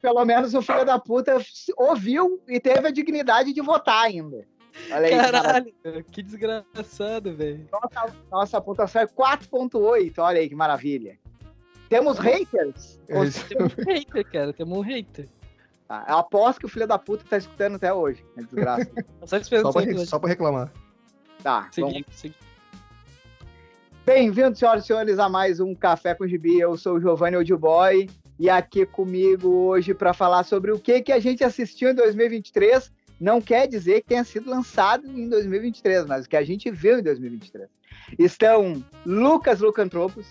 pelo menos o filho da puta ouviu e teve a dignidade de votar ainda. Olha aí, Caralho, cara. que desgraçado, velho. Nossa, nossa pontuação é 4.8, olha aí que maravilha. Temos haters? É temos um hater, cara, temos um hater. Tá, eu aposto que o filho da puta tá escutando até hoje, é desgraça. só, só, pra, só pra reclamar. Tá, seguinte, seguinte. Bem-vindos, senhoras e senhores, a mais um Café com Gibi. Eu sou o Giovanni Oldboy e aqui comigo hoje para falar sobre o que, que a gente assistiu em 2023 não quer dizer que tenha sido lançado em 2023, mas o que a gente viu em 2023. Estão Lucas Lucantropos.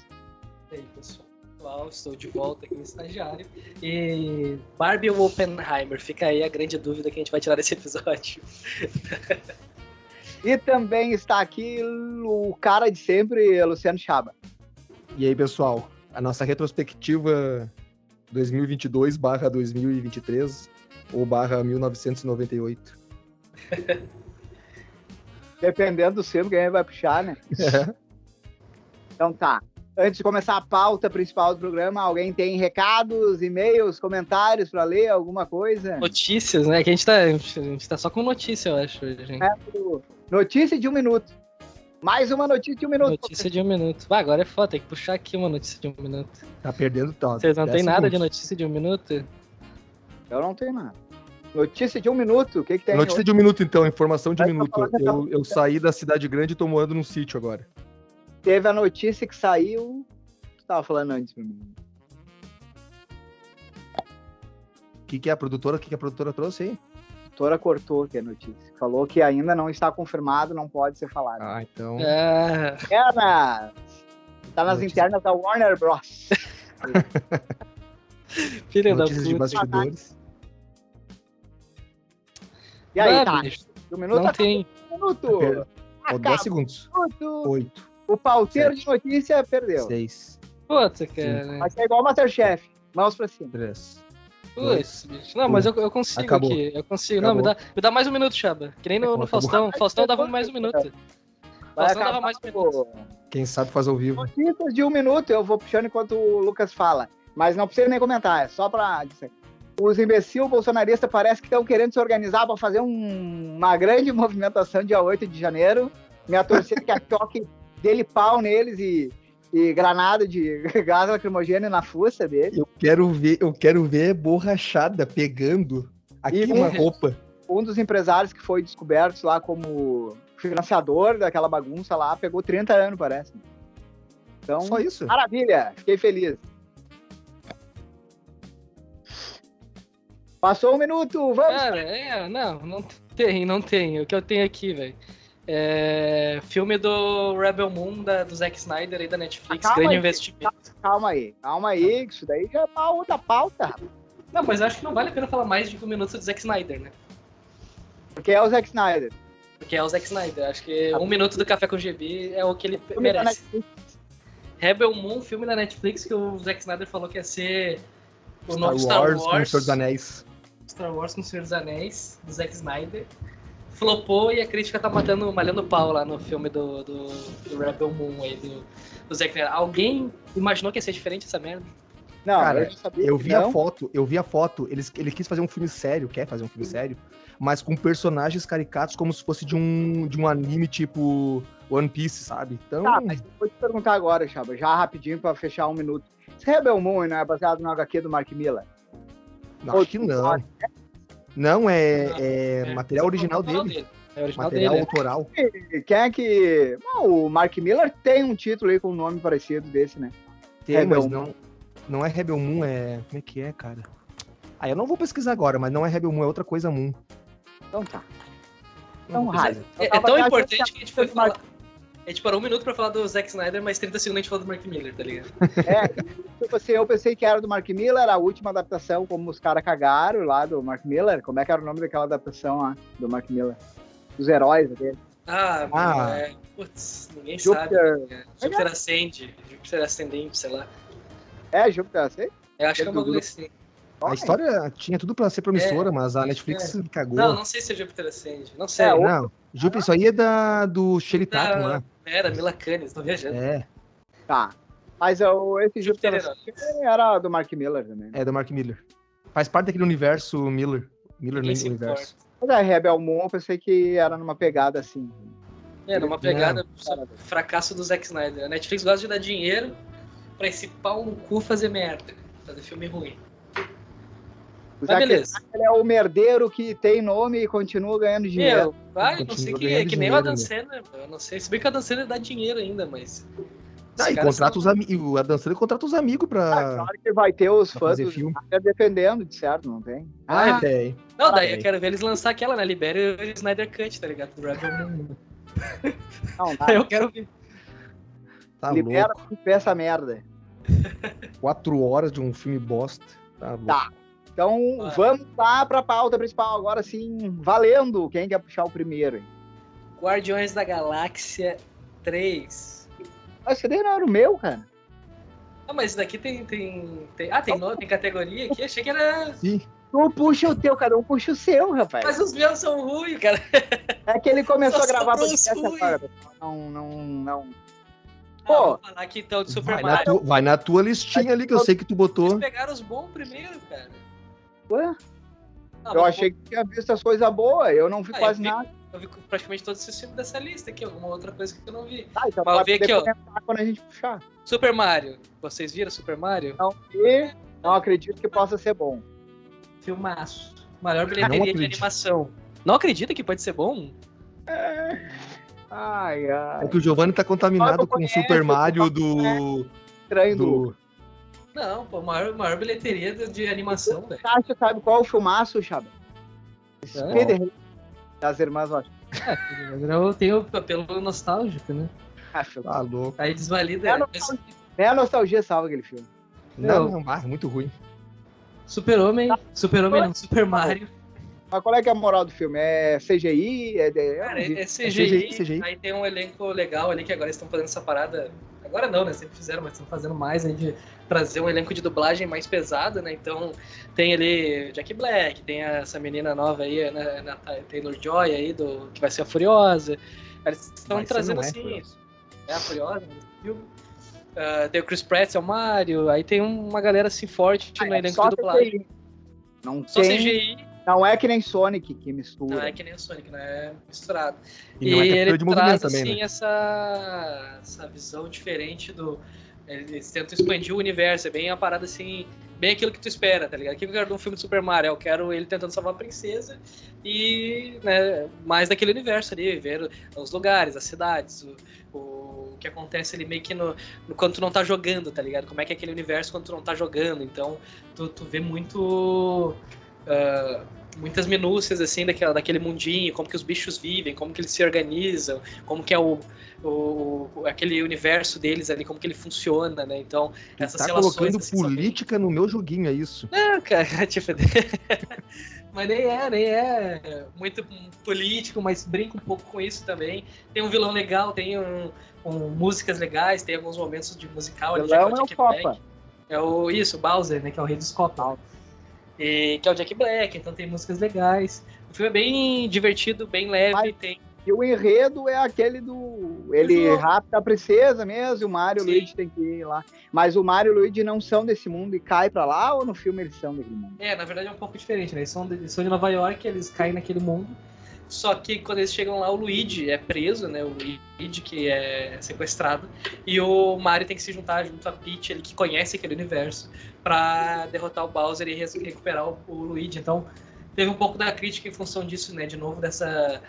E aí, pessoal, estou de volta aqui no estagiário. E Barbie ou Oppenheimer? Fica aí a grande dúvida que a gente vai tirar desse episódio. e também está aqui o cara de sempre, Luciano Chaba. E aí, pessoal, a nossa retrospectiva 2022 barra 2023 ou barra 1998. Dependendo do filme que a gente vai puxar, né? É. Então tá. Antes de começar a pauta principal do programa, alguém tem recados, e-mails, comentários para ler, alguma coisa? Notícias, né? Que a gente tá, a gente tá só com notícia, eu acho. Gente. É, notícia de um minuto. Mais uma notícia de um minuto. Notícia de um minuto. Ah, agora é foda, tem que puxar aqui uma notícia de um minuto. Tá perdendo tal. Vocês não tem nada de notícia de um minuto? Eu não tenho nada. Notícia de um minuto, o que, que tem? Notícia de um minuto, então, informação de um minuto. Eu, eu saí da cidade grande e tô morando num sítio agora. Teve a notícia que saiu. Tu tava falando antes pra mim. O que, que é a produtora? O que, que a produtora trouxe aí? A produtora cortou aqui a notícia. Falou que ainda não está confirmado, não pode ser falado. Ah, então. É. Internas! Tá nas notícia. internas da Warner Bros. Filha da puta. de bastidores. E aí, tá? Um minuto não tem. Um minuto. Ou 10 segundos. Oito. O pauteiro de notícia perdeu. Seis. Puta, cara. Vai ser igual o Masterchef. Mãos pra cima. Três. Putz, bicho. Não, mas eu, eu consigo acabou. aqui. Eu consigo. Acabou. Não, me dá, me dá mais um minuto, Chaba. Que nem no, no Faustão. Faustão dava mais um minuto. Faustão dava mais um minuto. Quem sabe faz ao vivo. Notícias de um minuto, eu vou puxando enquanto o Lucas fala. Mas não precisa nem comentar, é só pra dizer os imbecil bolsonaristas parece que estão querendo se organizar para fazer um, uma grande movimentação dia 8 de janeiro. Minha torcida que é toque dele pau neles e, e granada de gás lacrimogêneo na fuça dele. Eu quero ver, eu quero ver borrachada pegando aqui e uma um, roupa. Um dos empresários que foi descoberto lá como financiador daquela bagunça lá pegou 30 anos, parece. Então, Só isso? Maravilha, fiquei feliz. Passou um minuto, vamos! Cara, é, não, não tem, não tem. O que eu tenho aqui, velho. É, filme do Rebel Moon da, do Zack Snyder aí da Netflix, ah, grande aí, investimento. Calma aí, calma aí, isso daí já é uma outra pauta. Não, mas acho que não vale a pena falar mais de um minuto do Zack Snyder, né? Porque é o Zack Snyder. Porque é o Zack Snyder. Acho que um minuto do Café com GB é o que ele merece. Rebel Moon, filme da Netflix que o Zack Snyder falou que ia ser o Star novo Star Wars. Wars. Com os Anéis. Star Wars com o Senhor dos Anéis, do Zack Snyder. Flopou e a crítica tá matando, malhando pau lá no filme do, do, do Rebel Moon aí, do, do Zack Snyder. Alguém imaginou que ia ser diferente essa merda? Não, Cara, eu, eu vi não. a foto, eu vi a foto, ele, ele quis fazer um filme sério, quer fazer um filme sério, mas com personagens caricatos como se fosse de um, de um anime tipo One Piece, sabe? Então... Tá, mas vou te perguntar agora, Chaba, já rapidinho pra fechar um minuto. Esse Rebel Moon não é baseado no HQ do Mark Miller? Acho que não. Não, é, é, é material original dele. É original material dele. autoral. Quem é que. Não, o Mark Miller tem um título aí com um nome parecido desse, né? Tem, Rebel mas não, não é Rebel Moon, é. Como é que é, cara? Ah, eu não vou pesquisar agora, mas não é Rebel Moon, é outra coisa Moon. Então tá. Então, é, é, tão importante que a gente foi falar. A gente parou um minuto pra falar do Zack Snyder, mas 30 segundos a gente falou do Mark Miller, tá ligado? É, tipo assim, eu pensei que era do Mark Miller, a última adaptação, como os caras cagaram lá do Mark Miller. Como é que era o nome daquela adaptação lá do Mark Miller? Os heróis dele. Ah, ah. É, putz, ninguém Júpiter... sabe. Né? Júpiter é. Ascende, Júpiter Ascendente, sei lá. É, Júpiter Ascende? Eu acho que é uma coisa assim. A história tinha tudo pra ser promissora, é, mas a Netflix é. cagou. Não, não sei se é Júpiter Ascende. Não sei. É, não. Júpiter, isso aí é da, do Shelly Tatum, né? Era, Mila Kunis, tô viajando. É. Tá. Mas eu, esse Júpiter era do Mark Miller também. É, do Mark Miller. Faz parte daquele universo Miller. Miller no universo. Mas a Rebel Moon eu pensei que era numa pegada assim. É, numa pegada não. fracasso do Zack Snyder. A Netflix gosta de dar dinheiro pra esse pau no cu fazer merda. Fazer filme ruim. Mas beleza. Ele é o merdeiro que tem nome e continua ganhando dinheiro. vai, não sei que é, que nem o Adam Sandler, eu não sei. Se bem que o Adam Sandler dá dinheiro ainda, mas. Ah, e contrata os amigos. A dançando contrata os amigos pra. Ah, claro que vai ter os fãs do filme. defendendo, de certo, não tem? Ah, ah tem. Não, daí ah, eu quero ver eles lançar aquela, né? Libere o Snyder Cut, tá ligado? Do Rebel Moon. Não, tá. eu quero ver. Tá Libera louco. essa merda. Quatro horas de um filme bosta. Tá, tá. Então ah. vamos lá pra pauta principal agora sim, valendo. Quem quer puxar o primeiro? Hein? Guardiões da Galáxia 3. Mas esse daí não era o meu, cara. Ah, mas daqui tem, tem, tem. Ah, tem, no, tem categoria aqui? Achei que era. Sim. Tu puxa o teu, cada um puxa o seu, rapaz. Mas os meus são ruins, cara. É que ele começou Só a gravar podcast agora. Não, não, não. Ah, Pô, ah, falar aqui então de Super vai Mario. Na tu, vai na tua listinha ali que eu sei que tu botou. Eles pegaram os bons primeiro, cara. Ué? Ah, eu achei que tinha visto as coisas boas, eu não vi ah, quase eu vi, nada. Eu vi praticamente todos esses filmes dessa lista aqui, alguma outra coisa que eu não vi. Ah, então Mas ver aqui, ó. Quando a gente puxar. Super Mario. Vocês viram Super Mario? Não vi, não acredito que possa ser bom. Filmaço. Maior bilheteria de animação. Não acredita que pode ser bom? É. Ai, ai. É que o Giovanni tá contaminado com o Super Mario do. Estranho do. Não, pô, maior, maior bilheteria de animação, velho. Você sabe qual é o filmaço, Chaba? É. Das Irmãs Rocha. É, eu tenho apelo nostálgico, né? Acho. Tá louco. Aí desvalida. É a nostalgia, é a nostalgia salva aquele filme. Não, não, não é muito ruim. Super-Homem, tá. Super-Homem não, Super Mario. Mas qual é que é a moral do filme? É CGI? É, é, Cara, é, CGI, é CGI, CGI, Aí tem um elenco legal ali que agora estão fazendo essa parada. Agora não, né? Sempre fizeram, mas estão fazendo mais aí de trazer um elenco de dublagem mais pesado, né? Então tem ali Jack Black, tem essa menina nova aí, né, Taylor Joy aí, do, que vai ser a Furiosa. Eles estão trazendo é assim. É, a Furiosa, né? Uh, tem o Chris Pratt, é o Mario, aí tem uma galera assim forte ah, no é elenco de dublagem. Não só tem... CGI. Não é que nem Sonic que mistura. Não é que nem o Sonic, não é misturado. E, e é ele traz também, assim né? essa, essa visão diferente do eles tentam expandir o universo, é bem uma parada assim, bem aquilo que tu espera, tá ligado? O que eu quero de um filme de Super Mario? Eu quero ele tentando salvar a princesa e, né, mais daquele universo ali, ver os lugares, as cidades, o, o que acontece ali meio que no, no, quando tu não tá jogando, tá ligado? Como é que é aquele universo quando tu não tá jogando. Então, tu, tu vê muito. Uh, muitas minúcias assim daquela, daquele mundinho, como que os bichos vivem, como que eles se organizam, como que é o, o, o aquele universo deles ali, como que ele funciona, né? Então, essas tá relações colocando assim, política no meu joguinho, é isso? Não, cara, tipo, mas nem é, nem é muito político, mas brinca um pouco com isso também. Tem um vilão legal, tem um, um músicas legais, tem alguns momentos de musical. O vilão é o Copa. É o, isso, o Bowser, né, que é o rei dos Copa. E, que é o Jack Black, então tem músicas legais. O filme é bem divertido, bem leve, Mas, tem... E o enredo é aquele do... Ele rapta a princesa mesmo, e o Mario e o Luigi tem que ir lá. Mas o Mario e o Luigi não são desse mundo e caem pra lá, ou no filme eles são daquele mundo? É, na verdade é um pouco diferente, né? Eles são de, eles são de Nova York, eles caem naquele mundo. Só que quando eles chegam lá, o Luigi é preso, né? O Luigi que é sequestrado. E o Mario tem que se juntar junto a Peach, ele que conhece aquele universo, para derrotar o Bowser e recuperar o, o Luigi. Então, teve um pouco da crítica em função disso, né? De novo, dessa.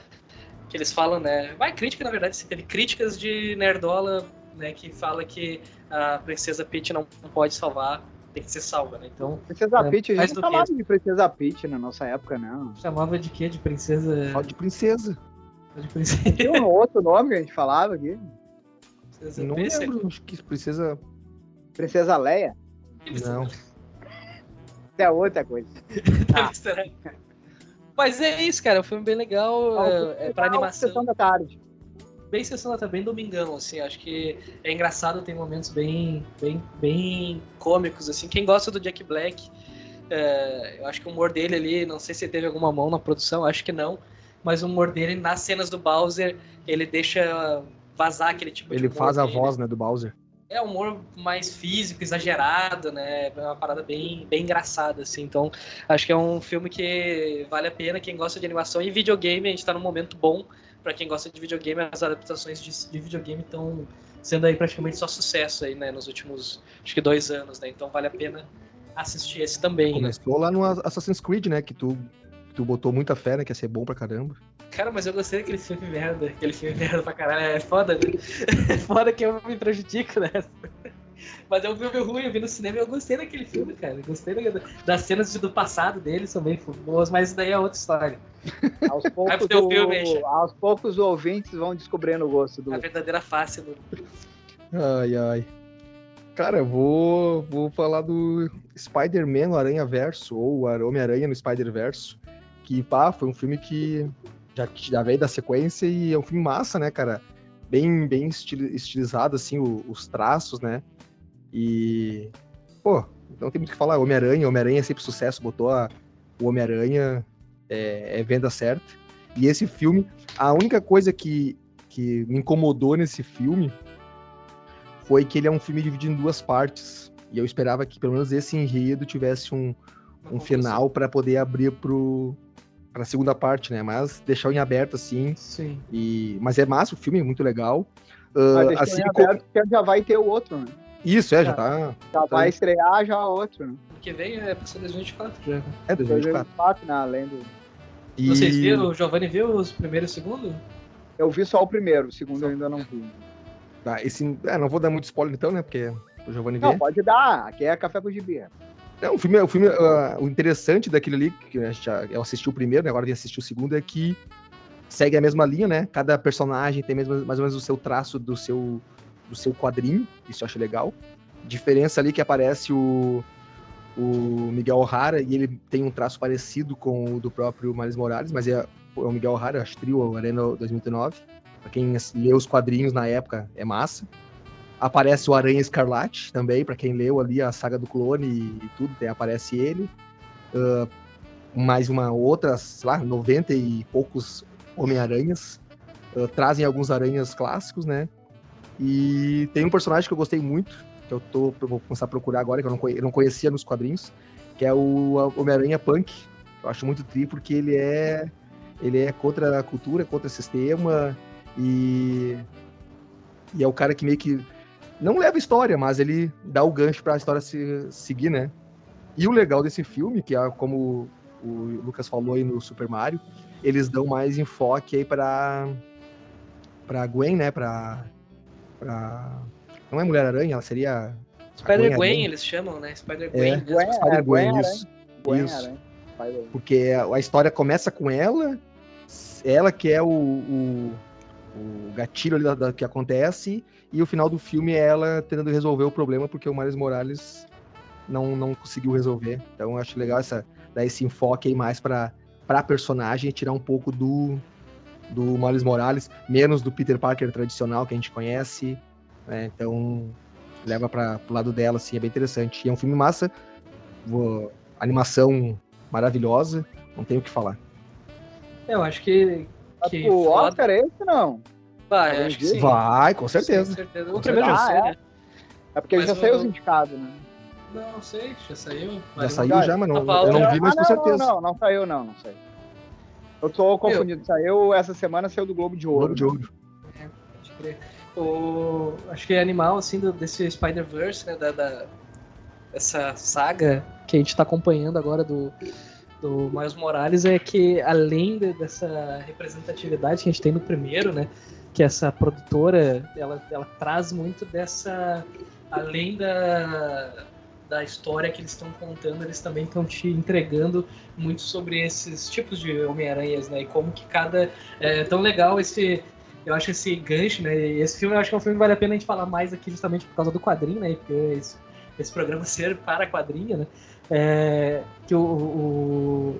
Que eles falam, né? Vai, crítica, na verdade, você teve críticas de Nerdola, né? Que fala que a Princesa Peach não pode salvar tem que ser salva, né? Então. Princesa é, Peach, a gente chamava de Princesa Peach na nossa época, não. Chamava de quê? De princesa. Só de princesa. Só de princesa. Tem um outro nome que a gente falava aqui. Princesa não lembro, acho que princesa. Princesa Leia? Não. Isso é outra coisa. ah. Mas é isso, cara. O filme bem legal. Ah, é, é pra animação. Sessão da tarde bem sessão tá bem domingão, assim, acho que é engraçado, tem momentos bem, bem, bem cômicos, assim, quem gosta do Jack Black, é, eu acho que o humor dele ali, não sei se teve alguma mão na produção, acho que não, mas o humor dele nas cenas do Bowser, ele deixa vazar aquele tipo ele de Ele faz a voz, né, do Bowser. é humor mais físico, exagerado, né? É uma parada bem, bem engraçada, assim. Então, acho que é um filme que vale a pena quem gosta de animação e videogame. A gente tá num momento bom para quem gosta de videogame. As adaptações de, de videogame estão sendo aí praticamente só sucesso aí, né? Nos últimos, acho que dois anos, né? Então, vale a pena assistir esse também. Né? Começou né? lá no Assassin's Creed, né? Que tu, tu botou muita fé, né? Que ia ser bom pra caramba. Cara, mas eu gostei daquele filme merda. Aquele filme merda pra caralho. É foda, né? É foda que eu me prejudico nessa. Mas é um filme ruim, eu vi no cinema e eu gostei daquele filme, cara. Eu gostei das cenas do passado dele, são bem boas, mas isso daí é outra história. Aos poucos, o, filme, aos poucos os ouvintes vão descobrindo o gosto do. A verdadeira face do. Ai, ai. Cara, eu vou, vou falar do Spider-Man no Aranha Verso, ou Homem-Aranha no Spider-Verso. Que, pá, foi um filme que já, já veio da sequência e é um filme massa, né, cara? Bem, bem estilizado, assim, o, os traços, né? E, pô, não tem muito o que falar. Homem-Aranha, Homem-Aranha é sempre sucesso, botou a, o Homem-Aranha, é, é, venda certa. E esse filme, a única coisa que, que me incomodou nesse filme foi que ele é um filme dividido em duas partes. E eu esperava que pelo menos esse enredo tivesse um, um final para poder abrir pro, pra segunda parte, né? Mas deixar em aberto, assim. Sim. E... Mas é massa, o filme é muito legal. Uh, Mas assim, em aberto, porque já vai ter o outro, né? Isso, é, já, já tá. Já tá vai estrear já outro, né? que vem é pra ser 2024 já. É, 2024. 2024 né? Além do... E... Vocês viram, o Giovanni viu os primeiro e o segundo? Eu vi só o primeiro, o segundo eu ainda não vi. Tá, esse... É, não vou dar muito spoiler então, né? Porque o Giovanni Não, pode dar, aqui é café com gibi. É, o filme, o, filme uh, o interessante daquele ali, que a gente já, eu assisti o primeiro, né, agora vim assistir o segundo, é que segue a mesma linha, né? Cada personagem tem mesmo, mais ou menos o seu traço do seu, do seu quadrinho, isso eu acho legal. Diferença ali que aparece o, o Miguel O'Hara e ele tem um traço parecido com o do próprio Miles Morales, mas é, é o Miguel O'Hara, acho trio, Arena 2009. Pra quem leu os quadrinhos na época, é massa. Aparece o Aranha Escarlate também, para quem leu ali a saga do clone e, tudo, tem, aparece ele. Uh, mais uma outra, sei lá, 90 e poucos Homem-Aranhas. Uh, trazem alguns aranhas clássicos, né? E tem um personagem que eu gostei muito, que eu tô, vou começar a procurar agora, que eu não, eu não conhecia nos quadrinhos, que é o Homem-Aranha Punk. Eu acho muito tri porque ele é ele é contra a cultura, contra o sistema e e é o cara que meio que não leva história, mas ele dá o gancho para a história se seguir, né? E o legal desse filme, que é como o Lucas falou aí no Super Mario, eles dão mais enfoque aí para para Gwen, né? Para não é Mulher Aranha, ela seria Spider Gwen, eles chamam, né? Spider Gwen. É, Gwen, Spider é, Gwen, isso. Gwen, isso. Porque a história começa com ela, ela que é o, o, o gatilho ali da, da, que acontece, e o final do filme é ela tentando resolver o problema porque o Miles Morales não, não conseguiu resolver. Então eu acho legal essa, dar esse enfoque aí mais para a personagem e tirar um pouco do, do Miles Morales, menos do Peter Parker tradicional que a gente conhece. Né? Então leva para o lado dela, assim, é bem interessante. E é um filme massa, animação maravilhosa, não tenho o que falar. Eu acho que. que o Oscar é esse não? Vai, acho que sim. Vai, com certeza. Sim, certeza. O primeiro já sei, é. né? É porque Mas já saiu os indicados, né? Não, sei, já saiu. Já saiu já, mas não, eu não vi, mas ah, com certeza. Não, não, não saiu não, não sei. Eu tô confundido. Saiu essa semana, saiu do Globo de Ouro. Globo de Ouro. É, pode crer. O, acho que é animal, assim, do, desse Spider-Verse, né, da, da, essa saga que a gente tá acompanhando agora do, do Miles Morales é que, além de, dessa representatividade que a gente tem no primeiro, né, que essa produtora ela, ela traz muito dessa além da, da história que eles estão contando, eles também estão te entregando muito sobre esses tipos de Homem-Aranhas, né? E como que cada. É tão legal esse. Eu acho esse gancho, né? Esse filme eu acho que é um filme que vale a pena a gente falar mais aqui justamente por causa do quadrinho, né? Porque esse, esse programa ser para quadrinho, né? É, que o,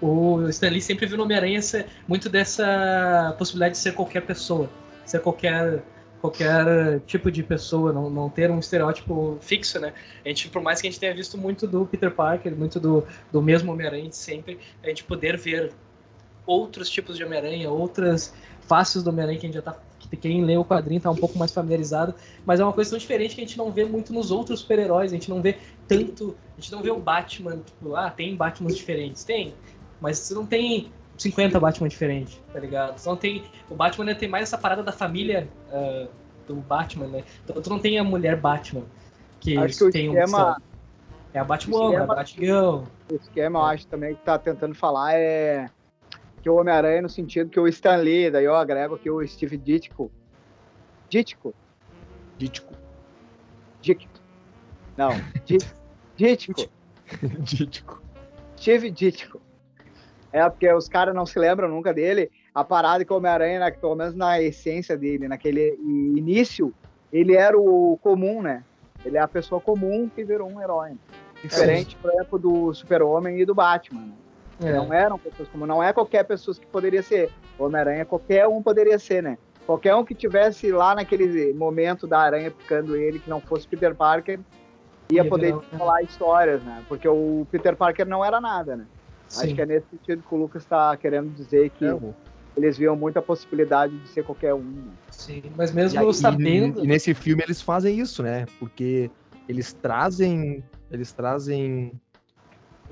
o, o Stan Lee sempre viu no Homem-Aranha muito dessa possibilidade de ser qualquer pessoa, ser qualquer qualquer tipo de pessoa, não, não ter um estereótipo fixo, né? A gente, por mais que a gente tenha visto muito do Peter Parker, muito do, do mesmo Homem-Aranha sempre, a gente poder ver outros tipos de Homem-Aranha, outras faces do Homem-Aranha que a gente já tá quem lê o quadrinho tá um pouco mais familiarizado, mas é uma coisa tão diferente que a gente não vê muito nos outros super-heróis, a gente não vê tanto, a gente não vê o Batman, tipo, ah, tem Batman diferentes, tem, mas você não tem 50 Batman diferentes, tá ligado? Você não tem, o Batman tem mais essa parada da família uh, do Batman, né? Então tu não tem a mulher Batman, que, Acho que tem esquema... um... É a Batwoman, a Batgirl. O esquema, eu acho também que tá tentando falar é que o Homem-Aranha no sentido que o Stan Lee, daí eu agrego aqui o Steve Ditko. Ditko? Ditko. Ditko. Não, Ditko. Ditko. Steve Ditko. É, porque os caras não se lembram nunca dele. A parada que o Homem-Aranha, pelo menos na essência dele, naquele início, ele era o comum, né? Ele é a pessoa comum que virou um herói. Diferente, por exemplo, do Super-Homem e do Batman. Né? É. Não eram pessoas comuns, não é qualquer pessoa que poderia ser. Homem-Aranha, qualquer um poderia ser, né? Qualquer um que tivesse lá naquele momento da aranha picando ele, que não fosse Peter Parker, ia, ia poder virar, falar né? histórias, né? Porque o Peter Parker não era nada, né? Sim. Acho que é nesse sentido que o Lucas está querendo dizer que é. eles viam muita possibilidade de ser qualquer um. Sim, mas mesmo aí, sabendo. E, e nesse filme eles fazem isso, né? Porque eles trazem. Eles trazem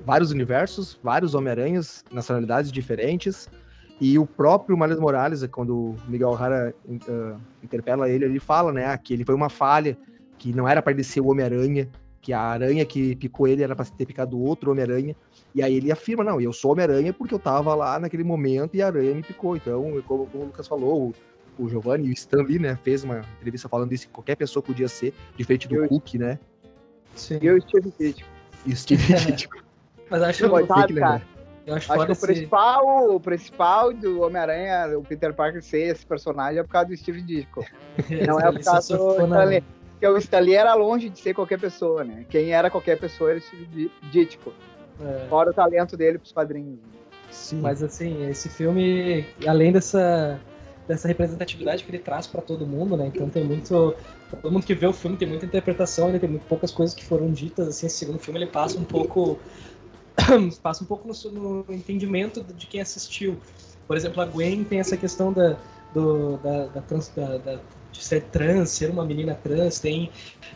vários universos, vários Homem-Aranhas, nacionalidades diferentes. E o próprio Miles Morales, quando o Miguel O'Hara uh, interpela ele, ele fala, né, que ele foi uma falha, que não era para ele ser o Homem-Aranha, que a aranha que picou ele era para ter picado outro Homem-Aranha. E aí ele afirma, não, eu sou Homem-Aranha porque eu tava lá naquele momento e a aranha me picou. Então, como, como o Lucas falou, o, o Giovanni e o Stan Lee, né, fez uma entrevista falando isso, que qualquer pessoa podia ser, diferente do eu, Cook, né? Sim. E o Steve Ditko. E o Steve Ditko. Mas acho Coitado, cara. Eu acho, acho que o principal, o principal do Homem-Aranha, o Peter Parker ser esse personagem é por causa do Steve Ditko. Não é por causa do Stanley. Porque o Stanley era longe de ser qualquer pessoa, né? Quem era qualquer pessoa era o Steve Ditko. É. Fora o talento dele pros quadrinhos. Sim. Mas assim, esse filme, além dessa, dessa representatividade que ele traz para todo mundo, né? Então tem muito. Todo mundo que vê o filme tem muita interpretação, ele tem muito poucas coisas que foram ditas, assim, esse segundo filme ele passa um pouco passa um pouco no, no, entendimento de quem assistiu. Por exemplo, a Gwen tem essa questão da, do, da, da, trans, da, da, de ser trans, ser uma menina trans, tem,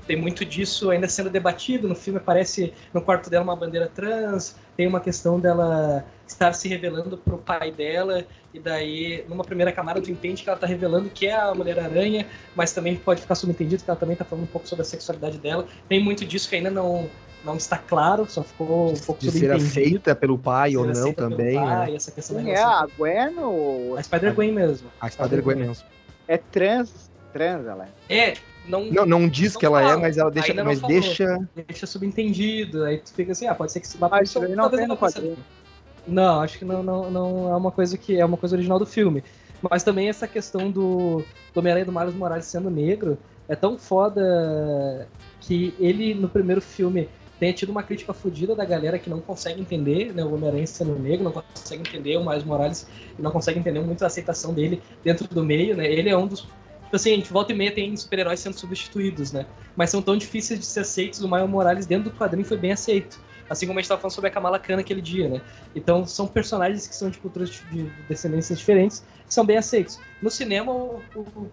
tem muito disso ainda sendo debatido. No filme aparece no quarto dela uma bandeira trans, tem uma questão dela estar se revelando pro pai dela, e daí, numa primeira camada, tu entende que ela tá revelando que é a Mulher-Aranha, mas também pode ficar subentendido que ela também tá falando um pouco sobre a sexualidade dela. Tem muito disso que ainda não, não está claro, só ficou um pouco de ser aceita pelo pai ou não também. Pai, né? essa questão Quem é a Gwen ou... A Spider-Gwen mesmo. A Spider-Gwen mesmo. É trans, trans ela é. É, não, não, não diz não que ela é, fala. é, mas ela deixa, mas deixa... Deixa subentendido, aí tu fica assim, ah, pode ser que se vá... Mas isso não tem no quadrinho. Não, acho que não, não, não é uma coisa que é uma coisa original do filme. Mas também essa questão do, do Homem-Aranha do Miles Morales sendo negro é tão foda que ele, no primeiro filme, tenha tido uma crítica fodida da galera que não consegue entender né, o Homem-Aranha sendo negro, não consegue entender o Miles Morales e não consegue entender muito a aceitação dele dentro do meio, né? Ele é um dos. Tipo assim, a gente volta e meia tem super-heróis sendo substituídos, né? Mas são tão difíceis de ser aceitos. O Miles Morales dentro do quadrinho foi bem aceito. Assim como a gente estava falando sobre a Kamala Khan aquele dia, né? Então são personagens que são de culturas de descendências diferentes que são bem aceitos. No cinema, o,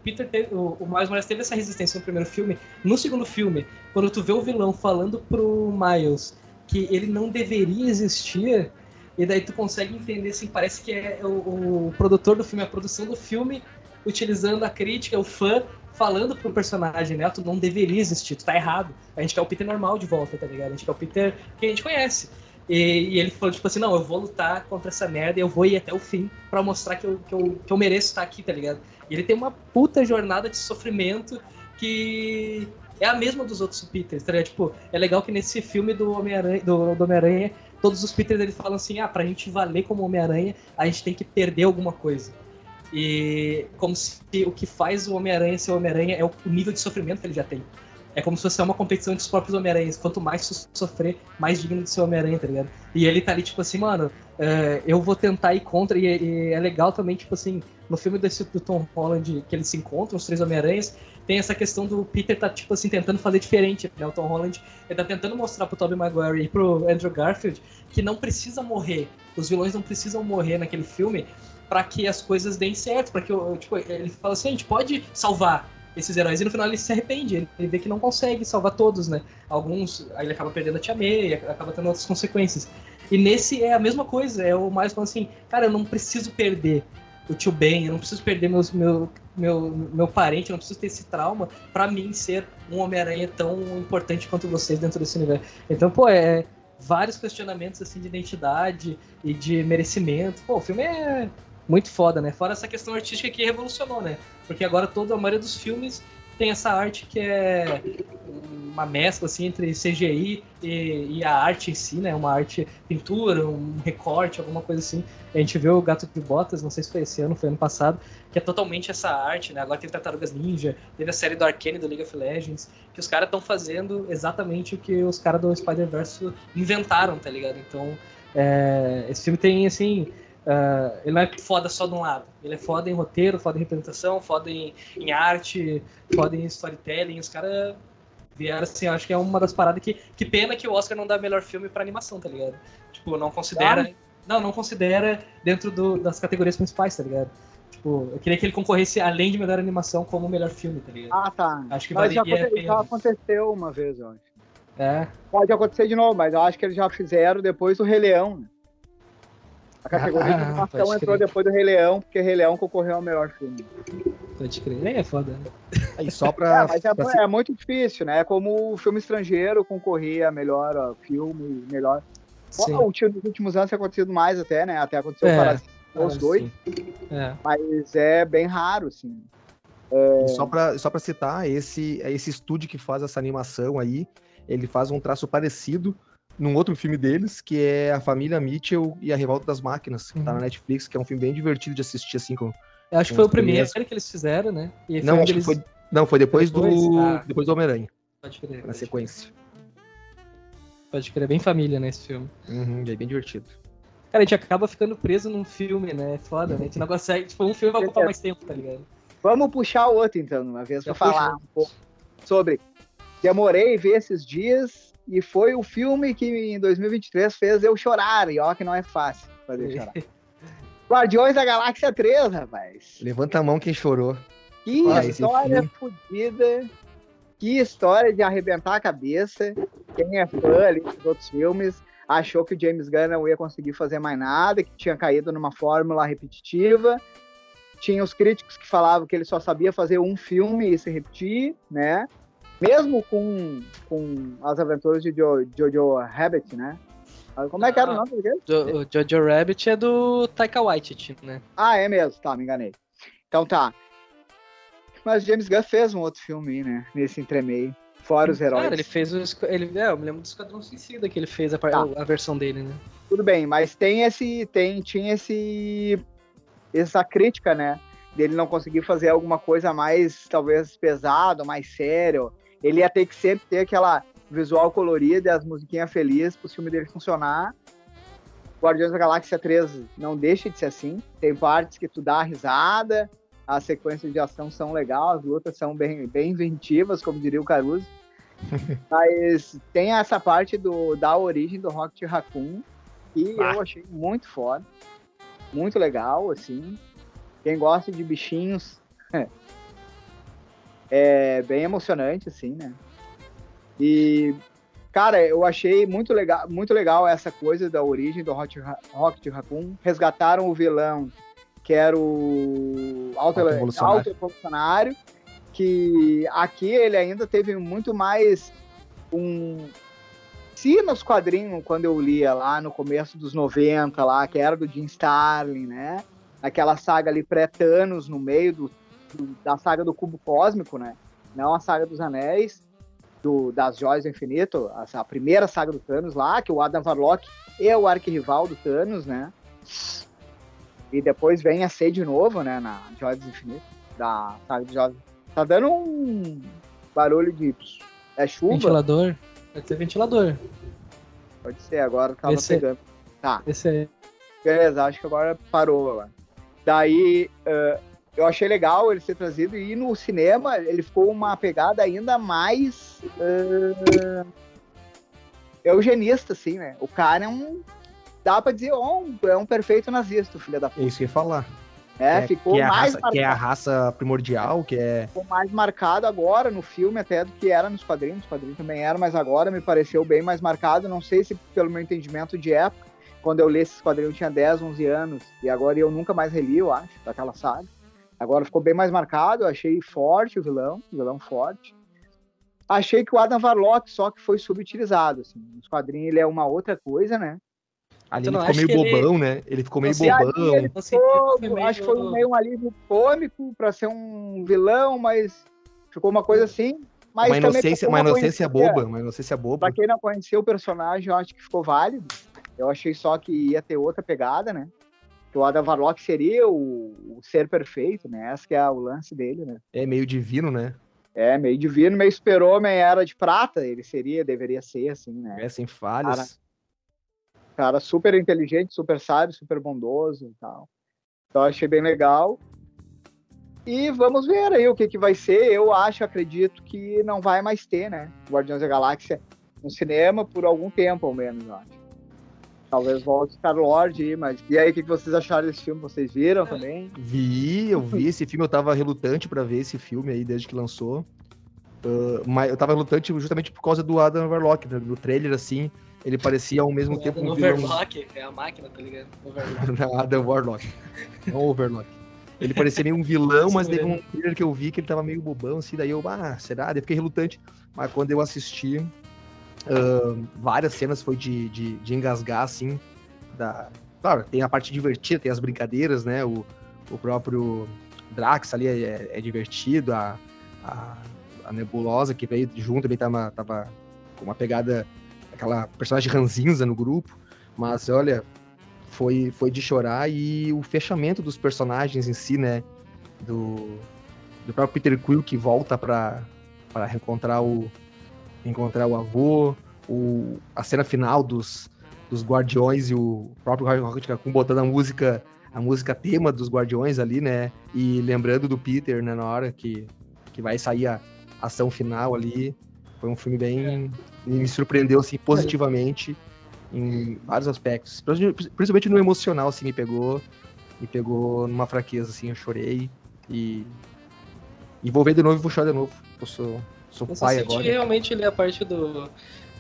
Peter teve, o, o Miles Morales teve essa resistência no primeiro filme. No segundo filme, quando tu vê o vilão falando pro Miles que ele não deveria existir, e daí tu consegue entender, assim, parece que é o, o produtor do filme, a produção do filme, utilizando a crítica, o fã, falando pro personagem, né? Tu não deveria existir, tu tá errado. A gente quer o Peter normal de volta, tá ligado? A gente quer o Peter que a gente conhece. E, e, ele falou, tipo assim, não, eu vou lutar contra essa merda e eu vou ir até o fim para mostrar que eu, que, eu, que eu mereço estar aqui, tá ligado? E ele tem uma puta jornada de sofrimento que é a mesma dos outros Peters, tá ligado? Tipo, é legal que nesse filme do Homem-Aranha, do, do Homem-Aranha, todos os Peters eles falam assim, ah, pra gente valer como Homem-Aranha, a gente tem que perder alguma coisa. E como se o que faz o Homem-Aranha ser Homem-Aranha é o nível de sofrimento que ele já tem. É como se fosse uma competição dos próprios Homem-Aranhas. Quanto mais tu sofrer, mais digno de ser Homem-Aranha, tá ligado? E ele tá ali, tipo assim, mano, é, eu vou tentar ir contra. E, e, é legal também, tipo assim, no filme desse, do Tom Holland, que eles se encontram, os três Homem-Aranhas, tem essa questão do Peter tá, tipo assim, tentando fazer diferente, né? O Tom Holland, ele tá tentando mostrar pro Tobey Maguire e pro Andrew Garfield que não precisa morrer. Os vilões não precisam morrer naquele filme para que as coisas deem certo, para que tipo, ele fala assim, a gente pode salvar esses heróis e no final ele se arrepende, ele, ele vê que não consegue salvar todos, né? Alguns, aí ele acaba perdendo a Tia May, acaba tendo outras consequências. E nesse é a mesma coisa, é o mais falando assim, cara, eu não preciso perder o tio Ben, eu não preciso perder meus, meu, meu, meu parente, eu não preciso ter esse trauma para mim ser um Homem-Aranha tão importante quanto vocês dentro desse universo. Então, pô, é vários questionamentos assim de identidade e de merecimento. Pô, o filme é muito foda, né? Fora essa questão artística que revolucionou, né? Porque agora toda a maioria dos filmes tem essa arte que é uma mescla assim entre CGI e, e, a arte em si, né? Uma arte pintura, um recorte, alguma coisa assim. A gente viu o Gato de Botas, não sei se foi esse ano, foi ano passado, que é totalmente essa arte, né? Agora tem Tartarugas Ninja, teve a série do Arcane do League of Legends, que os caras estão fazendo exatamente o que os caras do Spider-Verse inventaram, tá ligado? Então, é, esse filme tem assim Uh, ele não é foda só de um lado. Ele é foda em roteiro, foda em representação, foda em, em arte, foda em storytelling. Os caras vieram assim, acho que é uma das paradas que. Que pena que o Oscar não dá melhor filme pra animação, tá ligado? Tipo, não considera. Ah. Não, não considera dentro do, das categorias principais, tá ligado? Tipo, eu queria que ele concorresse além de melhor animação como melhor filme, tá ligado? Ah, tá. Acho que mas já, já aconteceu uma vez, eu acho. É. Pode acontecer de novo, mas eu acho que eles já fizeram depois do Rei Leão. Né? A categoria ah, de animação entrou depois do Rei Leão, porque Rei Leão concorreu ao melhor filme. Pode crer. É foda. Aí só pra. É, mas é, pra... é, muito difícil, né? É como o filme estrangeiro concorrer a melhor ó, filme, melhor. Sim. O tio nos últimos anos tem acontecido mais até, né? Até aconteceu é, Parasita, os dois. É. Mas é bem raro, assim. É... Só para só pra citar, esse, esse estúdio que faz essa animação aí, ele faz um traço parecido num outro filme deles, que é A Família Mitchell e a Revolta das Máquinas, que uhum. tá na uhum. Netflix, que é um filme bem divertido de assistir, assim, com... Eu acho que foi o primeiro que eles fizeram, né? não, acho que foi... Não, foi depois, depois? do... Ah. Depois do Homem-Aranha. Pode crer. Na sequência. Pode crer, é bem família, né, esse filme. Uhum, é bem divertido. Cara, a gente acaba ficando preso num filme, né? É foda, né? A gente não consegue. Tipo, um filme vai ocupar mais tempo, tá ligado? Vamos puxar o outro, então, uma vez, pra falar um pouco sobre. Demorei ver esses dias e foi o filme que em 2023 fez eu chorar. E ó, que não é fácil fazer chorar. Guardiões da Galáxia 3, rapaz. Levanta a mão quem chorou. Que ah, história fodida. Que história de arrebentar a cabeça. Quem é fã ali dos outros filmes achou que o James Gunn não ia conseguir fazer mais nada, que tinha caído numa fórmula repetitiva. Tinha os críticos que falavam que ele só sabia fazer um filme e se repetir, né? Mesmo com, com as aventuras de jo, Jojo Rabbit, né? Como é que era o nome dele? O Jojo Rabbit é do Taika Waititi, né? Ah, é mesmo, tá, me enganei. Então tá. Mas James Gunn fez um outro filme, né? Nesse entremeio. Fora os heróis. Cara, ele fez o. Ele, é, eu me lembro do Esquadrão Suicida que ele fez a, tá. a versão dele, né? Tudo bem, mas tem esse. Tem, tinha esse. Essa crítica, né? Dele não conseguir fazer alguma coisa mais, talvez, pesado, mais sério ele ia ter que sempre ter aquela visual colorida e as musiquinhas felizes para o filme dele funcionar. Guardiões da Galáxia 3 não deixa de ser assim. Tem partes que tu dá risada, as sequências de ação são legais, as lutas são bem, bem inventivas, como diria o Caruso. Mas tem essa parte do, da origem do Rocket Raccoon que ah. eu achei muito foda. Muito legal, assim. Quem gosta de bichinhos é bem emocionante, assim, né? E, cara, eu achei muito legal, muito legal essa coisa da origem do Rocket Raccoon. Resgataram o vilão, que era o auto-evolucionário, que aqui ele ainda teve muito mais um... Se nos quadrinhos, quando eu lia lá no começo dos 90, lá, que era do Jim Starlin, né? Aquela saga ali pré-Thanos no meio do da saga do Cubo Cósmico, né? Não a saga dos Anéis, do, das Joias do Infinito, a, a, primeira saga do Thanos lá, que o Adam Warlock é o arquirrival do Thanos, né? E depois vem a ser de novo, né, na Joias do Infinito, da saga dos Joias. Tá dando um barulho de... É chuva? Ventilador. Pode ser ventilador. Pode ser, agora tava Esse pegando. Tá. Esse aí. Beleza, acho que agora parou agora. Daí, uh, eu achei legal ele ser trazido e no cinema ele ficou uma pegada ainda mais uh, eugenista, assim, né? O cara é um dá pra dizer, oh, é um perfeito nazista, filho da puta. Isso que ia falar. É, é ficou que é mais raça, marcado. Que é a raça primordial, que é... Ficou mais marcado agora no filme até do que era nos quadrinhos. Os quadrinhos também era, mas agora me pareceu bem mais marcado. Não sei se pelo meu entendimento de época, quando eu li esses quadrinhos eu tinha 10, 11 anos, e agora eu nunca mais reli, eu acho, daquela saga. Agora ficou bem mais marcado, eu achei forte o vilão, o vilão forte. Achei que o Adam Warlock só que foi subutilizado, assim. Nos quadrinhos ele é uma outra coisa, né? Ali ele ficou meio bobão, ele... né? Ele ficou meio bobão. Ele ficou, meio... Acho que foi meio um alívio cômico para ser um vilão, mas ficou uma coisa assim. Mas uma inocência, uma inocência boba, uma inocência boba. Pra quem não conheceu o personagem, eu acho que ficou válido. Eu achei só que ia ter outra pegada, né? Que o Adam Warlock seria o, o ser perfeito, né? Esse que é o lance dele, né? É meio divino, né? É, meio divino, meio super-homem era de prata, ele seria, deveria ser, assim, né? É, sem falhas. Cara, cara super inteligente, super sábio, super bondoso e tal. Então achei bem legal. E vamos ver aí o que, que vai ser. Eu acho, acredito que não vai mais ter, né? Guardiões da Galáxia no cinema por algum tempo, ao menos, eu acho. Talvez volte Star Lord, mas e aí, o que, que vocês acharam desse filme? Vocês viram também? Vi, eu vi esse filme, eu tava relutante para ver esse filme aí desde que lançou. Uh, mas eu tava relutante justamente por causa do Adam Warlock, né? do trailer, assim ele parecia ao mesmo tempo um Overlock, é a máquina, tá ligado? Overlock. Adam Warlock. Não Overlock. Ele parecia meio um vilão, mas teve um trailer que eu vi que ele tava meio bobão, assim, daí eu, ah, será? Daí eu fiquei relutante. Mas quando eu assisti, uh, várias cenas foi de, de, de, engasgar, assim, da... Claro, tem a parte divertida, tem as brincadeiras, né? O, o próprio Drax ali é, é divertido, a, a, a, Nebulosa que veio junto também tava, tava com uma pegada aquela personagem ranzinza no grupo, mas olha, foi, foi de chorar e o fechamento dos personagens em si, né? Do, do próprio Peter Quill que volta para reencontrar o encontrar o avô, o, a cena final dos, dos Guardiões e o próprio Rocket Raccoon botando a música a música tema dos Guardiões ali, né? E lembrando do Peter, né, na hora que, que vai sair a ação final ali. Foi um filme bem. me surpreendeu, assim, positivamente em vários aspectos. Principalmente no emocional, assim, me pegou. Me pegou numa fraqueza, assim, eu chorei. E. E vou ver de novo e vou chorar de novo. Eu sou, sou eu pai agora. realmente ele é a parte do,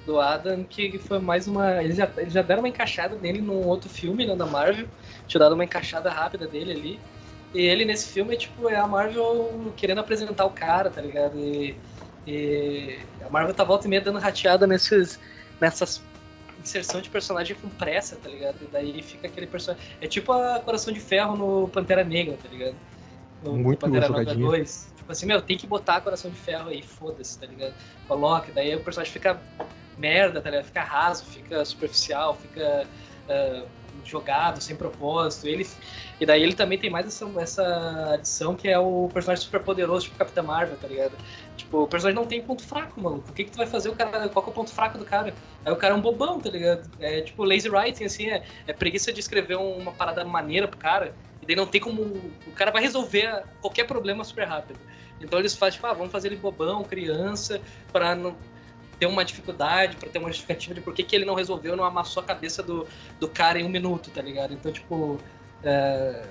do Adam, que foi mais uma. Eles já, eles já deram uma encaixada nele num outro filme, né, da Marvel. Dado uma encaixada rápida dele ali. E ele nesse filme, tipo, é a Marvel querendo apresentar o cara, tá ligado? E e a Marvel tá volta e meia dando rateada nesses, nessas inserção de personagem com pressa, tá ligado? E daí fica aquele personagem. É tipo a Coração de Ferro no Pantera Negra, tá ligado? No, Muito no Pantera Negra 2. Tipo assim, meu, tem que botar Coração de Ferro aí, foda-se, tá ligado? Coloca, daí o personagem fica merda, tá ligado? Fica raso, fica superficial, fica. Uh, jogado, sem propósito. Ele, e daí ele também tem mais essa, essa adição que é o personagem super poderoso, tipo Capitã Marvel, tá ligado? Tipo, o personagem não tem ponto fraco, mano. O que, que tu vai fazer o cara? Qual é o ponto fraco do cara? Aí o cara é um bobão, tá ligado? É tipo lazy writing, assim, é, é preguiça de escrever uma parada maneira pro cara. E daí não tem como. O cara vai resolver qualquer problema super rápido. Então eles fazem, tipo, ah, vamos fazer ele bobão, criança, pra não ter uma dificuldade, para ter uma justificativa de por que, que ele não resolveu, não amassou a cabeça do, do cara em um minuto, tá ligado? Então, tipo. É,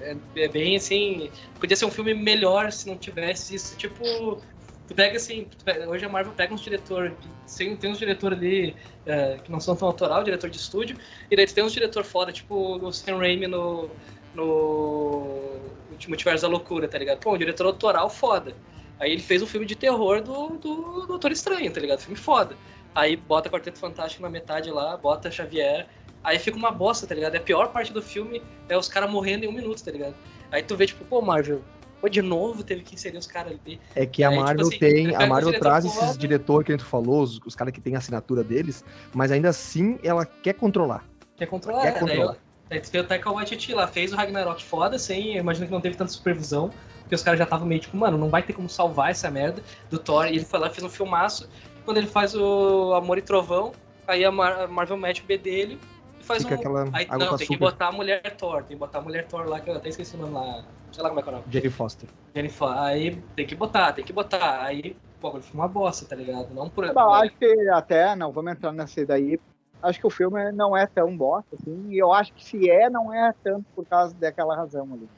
é, é bem assim. Podia ser um filme melhor se não tivesse isso. Tipo, tu pega assim, tu pega, hoje a Marvel pega uns diretor, tem, uns diretor ali é, que não são tão autoral, diretor de estúdio, e daí tem uns diretor fora, tipo o Sam Raimi no, no Multiverso da Loucura, tá ligado? Pô, um diretor autoral foda. Aí ele fez um filme de terror do, do Doutor Estranho, tá ligado? Filme foda. Aí bota Quarteto Fantástico na metade lá, bota Xavier. Aí fica uma bosta, tá ligado? É a pior parte do filme é os caras morrendo em um minuto, tá ligado? Aí tu vê, tipo, pô, Marvel, pô, de novo teve que inserir os caras ali. É que a aí, tipo Marvel tipo assim, tem. A Marvel traz esses diretores que a gente falou, os, os caras que tem a assinatura deles, mas ainda assim ela quer controlar. Quer controlar, quer controlar. Tu vê o Taika Waititi lá, fez o Ragnarok foda, sem, eu imagino que não teve tanta supervisão porque os caras já estavam meio tipo, mano, não vai ter como salvar essa merda do Thor. E ele foi lá e fez um filmaço. Quando ele faz o Amor e Trovão, aí a, Mar a Marvel mete o B dele e faz Fica um. Aquela aí, não, tem que botar a mulher Thor, tem que botar a mulher Thor lá, que eu até esqueci o nome lá. Sei lá como é que é o nome. Jenny Foster. Jenny Foster. Aí tem que botar, tem que botar. Aí, pô, ele foi uma bosta, tá ligado? Não por. Bom, acho que até, não, vamos entrar nessa daí. Acho que o filme não é tão bosta, assim, e eu acho que se é, não é tanto por causa daquela razão ali.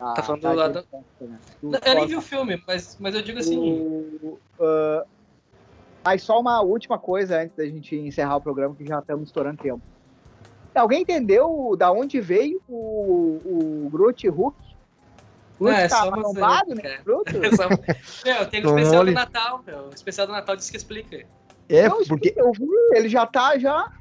Ah, tá falando tá do lado. Né? Eu nem vi o filme, mas, mas eu digo assim. O, uh, mas só uma última coisa antes da gente encerrar o programa, que já estamos estourando tempo. Alguém entendeu da onde veio o, o Groot Hulk? Groot é, tá arrombado, né? Groot? meu, tem o especial do Natal, meu. O especial do Natal diz que explica. É, não, porque... Eu vi, ele já tá, já...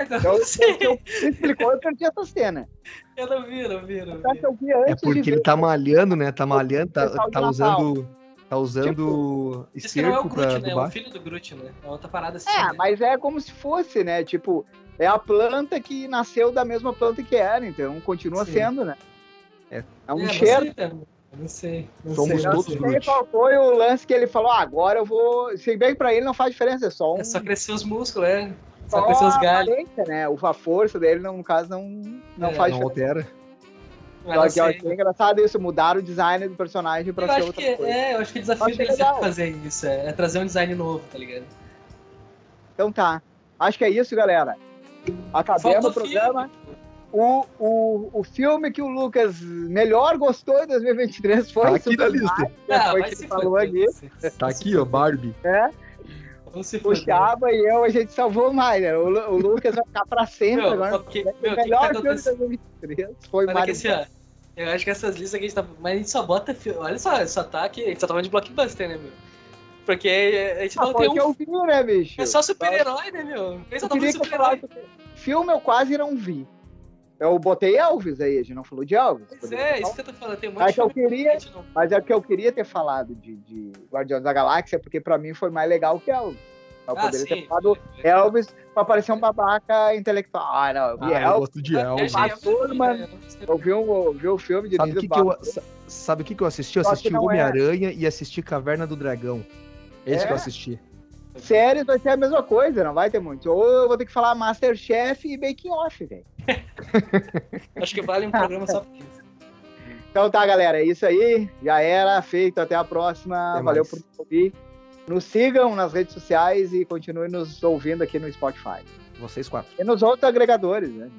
Então, eu, eu, eu, explicou, eu perdi essa cena. Eu não vi, não vi, não vi. é porque ele tá malhando, né? Tá malhando, tá, tá usando... Tá usando tipo, esterco não é o Groot, né? É o filho do Groot, né? É outra parada assim. É, né? mas é como se fosse, né? Tipo, é a planta que nasceu da mesma planta que era, então continua Sim. sendo, né? É, é um é, cheiro. Não sei. Não Somos sei, todos Groot. Foi o lance que ele falou: ah, agora eu vou. Se bem pra ele não faz diferença, é só um. É só crescer os músculos, é. Só, só crescer os galhos. Né? A força dele, no caso, não, não é, faz não diferença. altera. Só que achei engraçado isso, mudar o design do personagem pra eu ser outra que, coisa. É, eu acho que o desafio deles é fazer isso, é, é, trazer um design novo, tá ligado? Então tá. Acho que é isso, galera. Acabemos o programa. O, o, o filme que o Lucas melhor gostou em 2023 foi tá aqui na lista. Ah, foi que ele falou aqui. Tá aqui, ó, Barbie. É. O Chaba e eu, a gente salvou mais, né? O, o Lucas vai ficar pra sempre meu, agora. Porque, meu, o melhor que que tá filme de 2023 foi Olha Mario. Assim, eu acho que essas listas que a gente tá. Mas a gente só bota. Olha só, só tá aqui. A gente só tá falando de blockbuster, né, meu? Porque a gente ah, não tem um. eu vi, né, bicho? É só super-herói, né, meu? A gente só tá falando super-herói. Filme eu quase não vi. Eu botei Elvis aí, a gente não falou de Elvis. Pois é, isso que eu tô falando, tem muito mas eu queria, não... Mas é que eu queria ter falado de, de Guardiões da Galáxia, porque pra mim foi mais legal que Elvis. Eu ah, poderia sim, ter falado é Elvis pra parecer um babaca intelectual. Ah, não, eu vi ah, Elvis. Eu gosto de Elvis. Passou, mano. Eu vi, um, eu vi o filme de Sabe o que, que, eu, sabe que, que eu assisti? Eu assisti Homem-Aranha é. e assisti Caverna do Dragão. Esse é? que eu assisti. Séries vai ser a mesma coisa, não vai ter muito. Ou eu vou ter que falar Masterchef e Baking Off, velho. Acho que vale um programa só pra isso. Então tá, galera, é isso aí. Já era, feito. Até a próxima. Até Valeu mais. por ouvir. Nos sigam nas redes sociais e continuem nos ouvindo aqui no Spotify. Vocês quatro. E nos outros agregadores, né?